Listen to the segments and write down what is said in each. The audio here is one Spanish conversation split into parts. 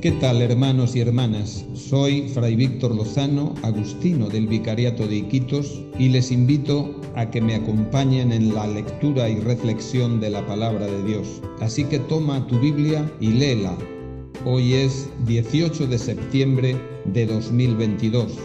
¿Qué tal hermanos y hermanas? Soy Fray Víctor Lozano, agustino del Vicariato de Iquitos y les invito a que me acompañen en la lectura y reflexión de la palabra de Dios. Así que toma tu Biblia y léela. Hoy es 18 de septiembre de 2022,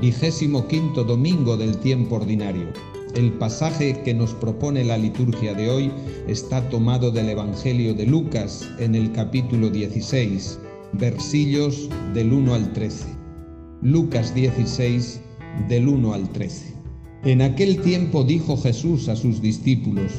vigésimo quinto domingo del tiempo ordinario. El pasaje que nos propone la liturgia de hoy está tomado del Evangelio de Lucas en el capítulo 16 versillos del 1 al 13. Lucas 16, del 1 al 13. En aquel tiempo dijo Jesús a sus discípulos,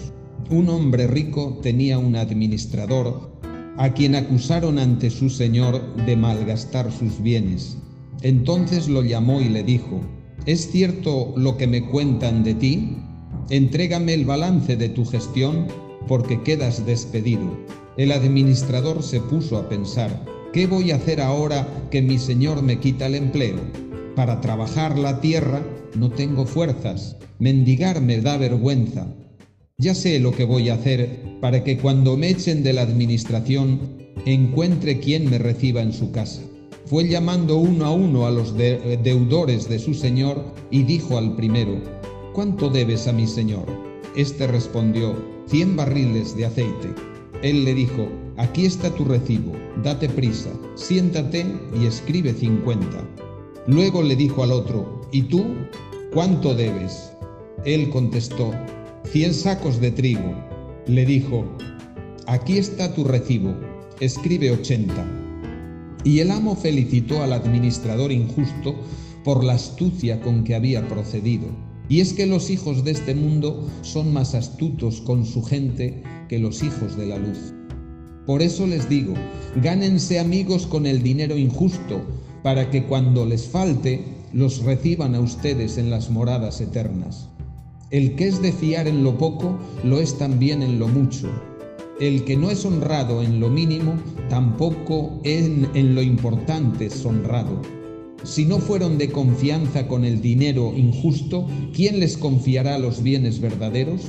un hombre rico tenía un administrador a quien acusaron ante su señor de malgastar sus bienes. Entonces lo llamó y le dijo, ¿es cierto lo que me cuentan de ti? Entrégame el balance de tu gestión porque quedas despedido. El administrador se puso a pensar, ¿Qué voy a hacer ahora que mi Señor me quita el empleo? Para trabajar la tierra no tengo fuerzas, mendigar me da vergüenza. Ya sé lo que voy a hacer para que cuando me echen de la administración encuentre quien me reciba en su casa. Fue llamando uno a uno a los deudores de su señor y dijo al primero, ¿cuánto debes a mi señor? Este respondió, cien barriles de aceite. Él le dijo, aquí está tu recibo, date prisa, siéntate y escribe cincuenta. Luego le dijo al otro, ¿y tú cuánto debes? Él contestó, cien sacos de trigo. Le dijo, aquí está tu recibo, escribe ochenta. Y el amo felicitó al administrador injusto por la astucia con que había procedido. Y es que los hijos de este mundo son más astutos con su gente que los hijos de la luz. Por eso les digo, gánense amigos con el dinero injusto, para que cuando les falte, los reciban a ustedes en las moradas eternas. El que es de fiar en lo poco, lo es también en lo mucho. El que no es honrado en lo mínimo, tampoco en, en lo importante es honrado. Si no fueron de confianza con el dinero injusto, ¿quién les confiará los bienes verdaderos?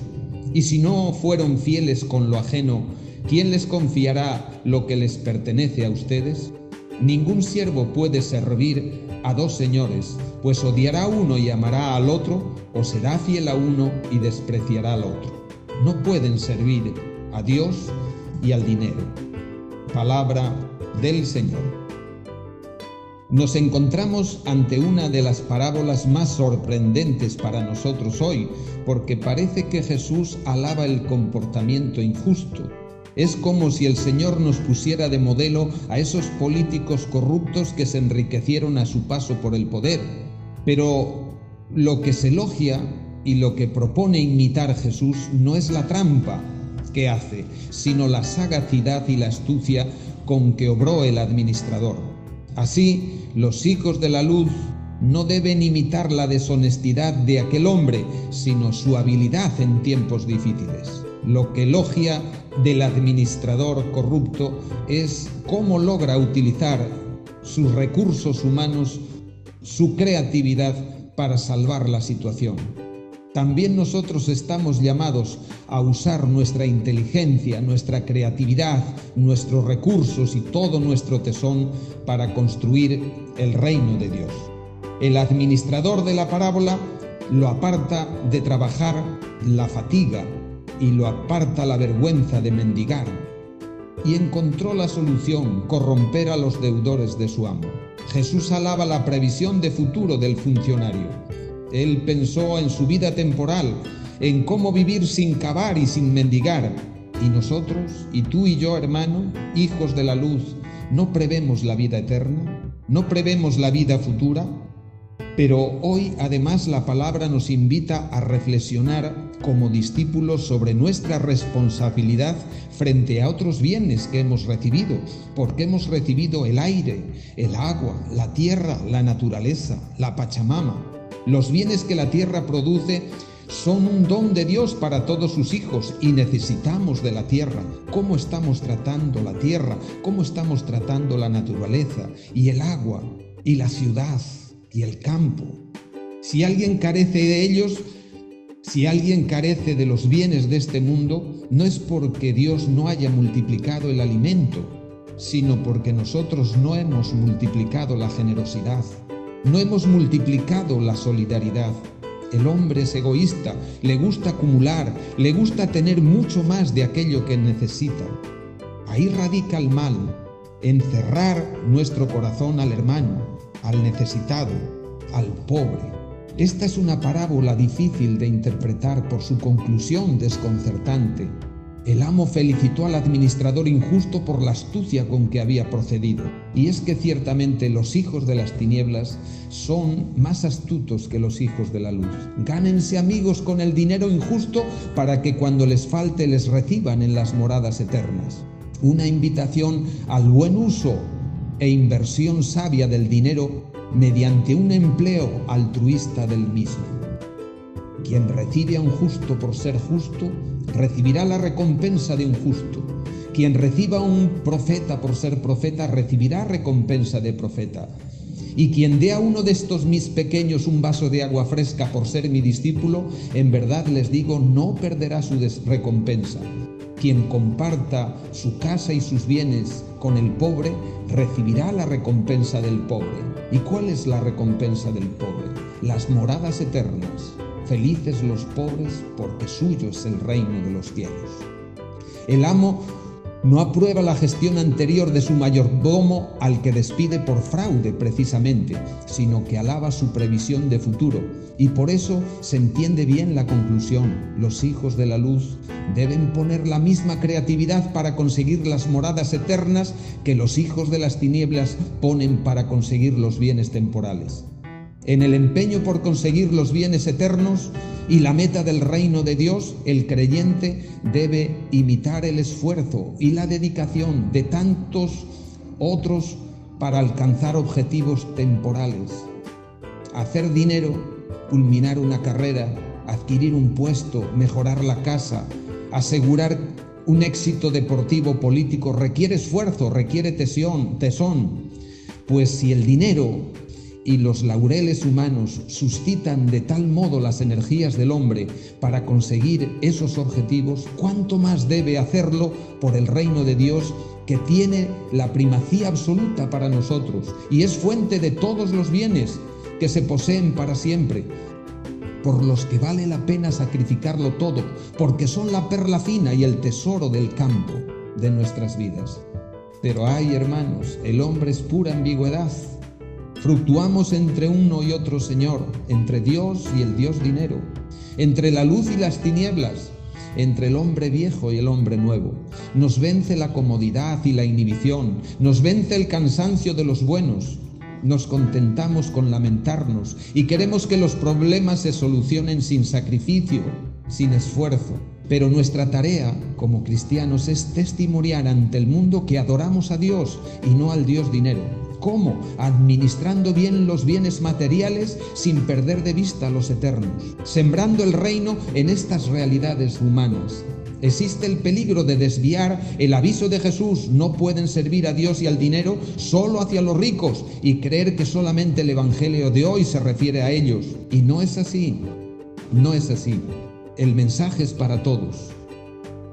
Y si no fueron fieles con lo ajeno, ¿quién les confiará lo que les pertenece a ustedes? Ningún siervo puede servir a dos señores, pues odiará a uno y amará al otro, o será fiel a uno y despreciará al otro. No pueden servir a Dios y al dinero. Palabra del Señor. Nos encontramos ante una de las parábolas más sorprendentes para nosotros hoy, porque parece que Jesús alaba el comportamiento injusto. Es como si el Señor nos pusiera de modelo a esos políticos corruptos que se enriquecieron a su paso por el poder. Pero lo que se elogia y lo que propone imitar Jesús no es la trampa que hace, sino la sagacidad y la astucia con que obró el administrador. Así, los hijos de la luz no deben imitar la deshonestidad de aquel hombre, sino su habilidad en tiempos difíciles. Lo que elogia del administrador corrupto es cómo logra utilizar sus recursos humanos, su creatividad para salvar la situación. También nosotros estamos llamados a usar nuestra inteligencia, nuestra creatividad, nuestros recursos y todo nuestro tesón para construir el reino de Dios. El administrador de la parábola lo aparta de trabajar la fatiga y lo aparta la vergüenza de mendigar y encontró la solución, corromper a los deudores de su amo. Jesús alaba la previsión de futuro del funcionario él pensó en su vida temporal, en cómo vivir sin cavar y sin mendigar. Y nosotros, y tú y yo, hermano, hijos de la luz, ¿no prevemos la vida eterna? ¿No prevemos la vida futura? Pero hoy además la palabra nos invita a reflexionar como discípulos sobre nuestra responsabilidad frente a otros bienes que hemos recibido, porque hemos recibido el aire, el agua, la tierra, la naturaleza, la Pachamama. Los bienes que la tierra produce son un don de Dios para todos sus hijos y necesitamos de la tierra. ¿Cómo estamos tratando la tierra? ¿Cómo estamos tratando la naturaleza y el agua y la ciudad y el campo? Si alguien carece de ellos, si alguien carece de los bienes de este mundo, no es porque Dios no haya multiplicado el alimento, sino porque nosotros no hemos multiplicado la generosidad, no hemos multiplicado la solidaridad. El hombre es egoísta, le gusta acumular, le gusta tener mucho más de aquello que necesita. Ahí radica el mal, encerrar nuestro corazón al hermano, al necesitado, al pobre. Esta es una parábola difícil de interpretar por su conclusión desconcertante. El amo felicitó al administrador injusto por la astucia con que había procedido. Y es que ciertamente los hijos de las tinieblas son más astutos que los hijos de la luz. Gánense amigos con el dinero injusto para que cuando les falte les reciban en las moradas eternas. Una invitación al buen uso e inversión sabia del dinero mediante un empleo altruista del mismo. Quien recibe a un justo por ser justo, recibirá la recompensa de un justo. Quien reciba a un profeta por ser profeta, recibirá recompensa de profeta. Y quien dé a uno de estos mis pequeños un vaso de agua fresca por ser mi discípulo, en verdad les digo, no perderá su recompensa. Quien comparta su casa y sus bienes con el pobre, recibirá la recompensa del pobre. ¿Y cuál es la recompensa del pobre? Las moradas eternas. Felices los pobres porque suyo es el reino de los cielos. El amo no aprueba la gestión anterior de su mayordomo al que despide por fraude precisamente, sino que alaba su previsión de futuro. Y por eso se entiende bien la conclusión. Los hijos de la luz deben poner la misma creatividad para conseguir las moradas eternas que los hijos de las tinieblas ponen para conseguir los bienes temporales. En el empeño por conseguir los bienes eternos y la meta del reino de Dios, el creyente debe imitar el esfuerzo y la dedicación de tantos otros para alcanzar objetivos temporales. Hacer dinero, culminar una carrera, adquirir un puesto, mejorar la casa, asegurar un éxito deportivo político requiere esfuerzo, requiere tesón, tesón. Pues si el dinero y los laureles humanos suscitan de tal modo las energías del hombre para conseguir esos objetivos, ¿cuánto más debe hacerlo por el reino de Dios que tiene la primacía absoluta para nosotros y es fuente de todos los bienes que se poseen para siempre, por los que vale la pena sacrificarlo todo, porque son la perla fina y el tesoro del campo de nuestras vidas. Pero ay, hermanos, el hombre es pura ambigüedad Fructuamos entre uno y otro Señor, entre Dios y el Dios dinero, entre la luz y las tinieblas, entre el hombre viejo y el hombre nuevo. Nos vence la comodidad y la inhibición, nos vence el cansancio de los buenos. Nos contentamos con lamentarnos y queremos que los problemas se solucionen sin sacrificio, sin esfuerzo. Pero nuestra tarea como cristianos es testimoniar ante el mundo que adoramos a Dios y no al Dios dinero ¿Cómo? Administrando bien los bienes materiales sin perder de vista los eternos, sembrando el reino en estas realidades humanas. Existe el peligro de desviar el aviso de Jesús, no pueden servir a Dios y al dinero solo hacia los ricos y creer que solamente el Evangelio de hoy se refiere a ellos. Y no es así, no es así. El mensaje es para todos.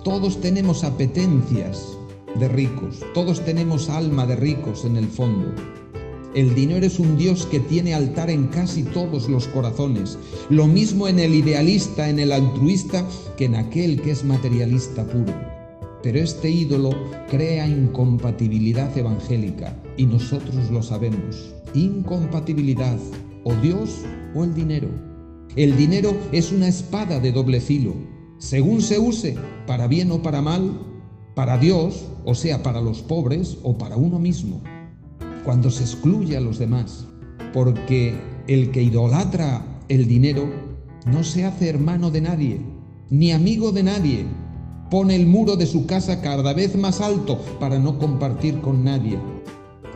Todos tenemos apetencias, de ricos. Todos tenemos alma de ricos en el fondo. El dinero es un Dios que tiene altar en casi todos los corazones. Lo mismo en el idealista, en el altruista, que en aquel que es materialista puro. Pero este ídolo crea incompatibilidad evangélica y nosotros lo sabemos. Incompatibilidad, o Dios o el dinero. El dinero es una espada de doble filo. Según se use, para bien o para mal, para Dios, o sea, para los pobres o para uno mismo, cuando se excluye a los demás, porque el que idolatra el dinero no se hace hermano de nadie, ni amigo de nadie, pone el muro de su casa cada vez más alto para no compartir con nadie.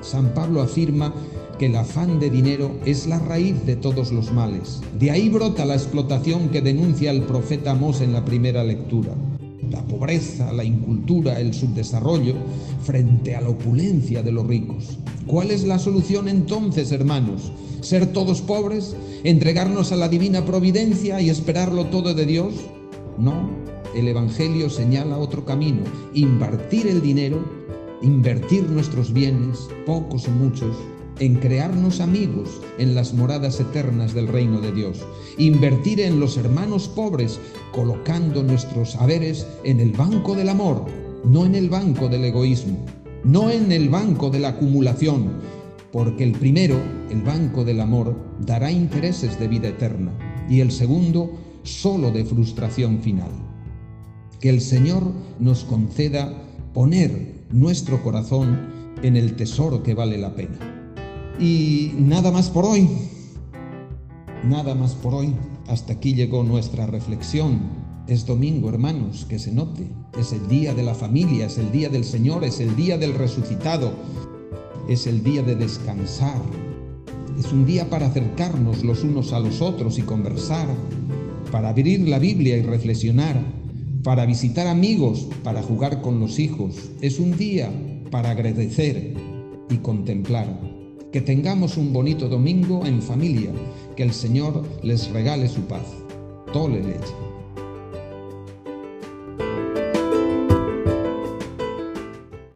San Pablo afirma que el afán de dinero es la raíz de todos los males. De ahí brota la explotación que denuncia el profeta Amós en la primera lectura la pobreza, la incultura, el subdesarrollo, frente a la opulencia de los ricos. ¿Cuál es la solución entonces, hermanos? ¿Ser todos pobres? ¿Entregarnos a la divina providencia y esperarlo todo de Dios? No, el Evangelio señala otro camino, invertir el dinero invertir nuestros bienes, pocos o muchos, en crearnos amigos en las moradas eternas del reino de Dios, invertir en los hermanos pobres, colocando nuestros haberes en el banco del amor, no en el banco del egoísmo, no en el banco de la acumulación, porque el primero, el banco del amor, dará intereses de vida eterna y el segundo solo de frustración final. Que el Señor nos conceda poner nuestro corazón en el tesoro que vale la pena. Y nada más por hoy. Nada más por hoy. Hasta aquí llegó nuestra reflexión. Es domingo, hermanos, que se note. Es el día de la familia, es el día del Señor, es el día del resucitado, es el día de descansar. Es un día para acercarnos los unos a los otros y conversar, para abrir la Biblia y reflexionar, para visitar amigos, para jugar con los hijos. Es un día para agradecer y contemplar. Que tengamos un bonito domingo en familia, que el Señor les regale su paz. Tole leche.